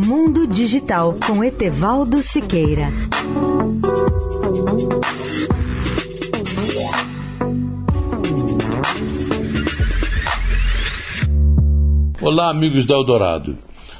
Mundo Digital com Etevaldo Siqueira. Olá, amigos da Eldorado.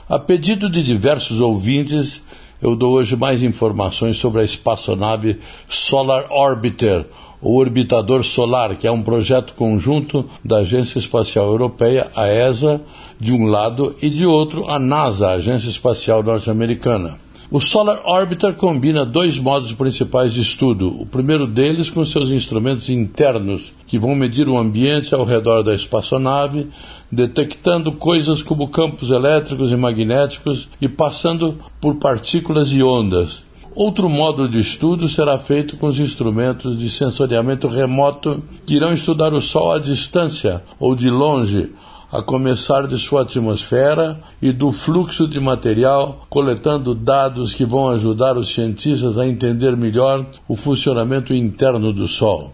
A pedido de diversos ouvintes, eu dou hoje mais informações sobre a espaçonave Solar Orbiter, o Orbitador Solar, que é um projeto conjunto da Agência Espacial Europeia, a ESA, de um lado, e de outro, a NASA, a Agência Espacial Norte-Americana. O Solar Orbiter combina dois modos principais de estudo. O primeiro deles com seus instrumentos internos, que vão medir o ambiente ao redor da espaçonave, detectando coisas como campos elétricos e magnéticos e passando por partículas e ondas. Outro módulo de estudo será feito com os instrumentos de sensoriamento remoto que irão estudar o Sol à distância ou de longe, a começar de sua atmosfera e do fluxo de material, coletando dados que vão ajudar os cientistas a entender melhor o funcionamento interno do Sol.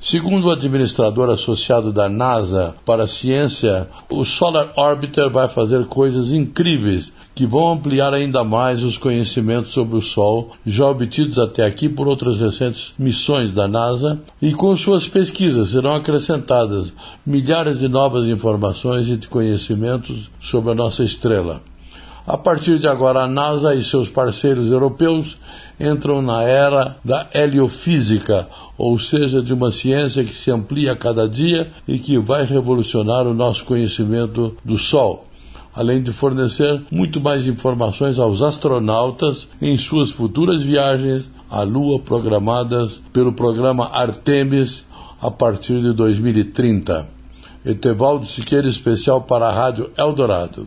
Segundo o administrador associado da NASA para a ciência, o Solar Orbiter vai fazer coisas incríveis que vão ampliar ainda mais os conhecimentos sobre o Sol, já obtidos até aqui por outras recentes missões da NASA, e com suas pesquisas serão acrescentadas milhares de novas informações e conhecimentos sobre a nossa estrela. A partir de agora, a NASA e seus parceiros europeus entram na era da heliofísica, ou seja, de uma ciência que se amplia a cada dia e que vai revolucionar o nosso conhecimento do Sol além de fornecer muito mais informações aos astronautas em suas futuras viagens à Lua programadas pelo programa Artemis a partir de 2030. Etevaldo Siqueira, especial para a Rádio Eldorado.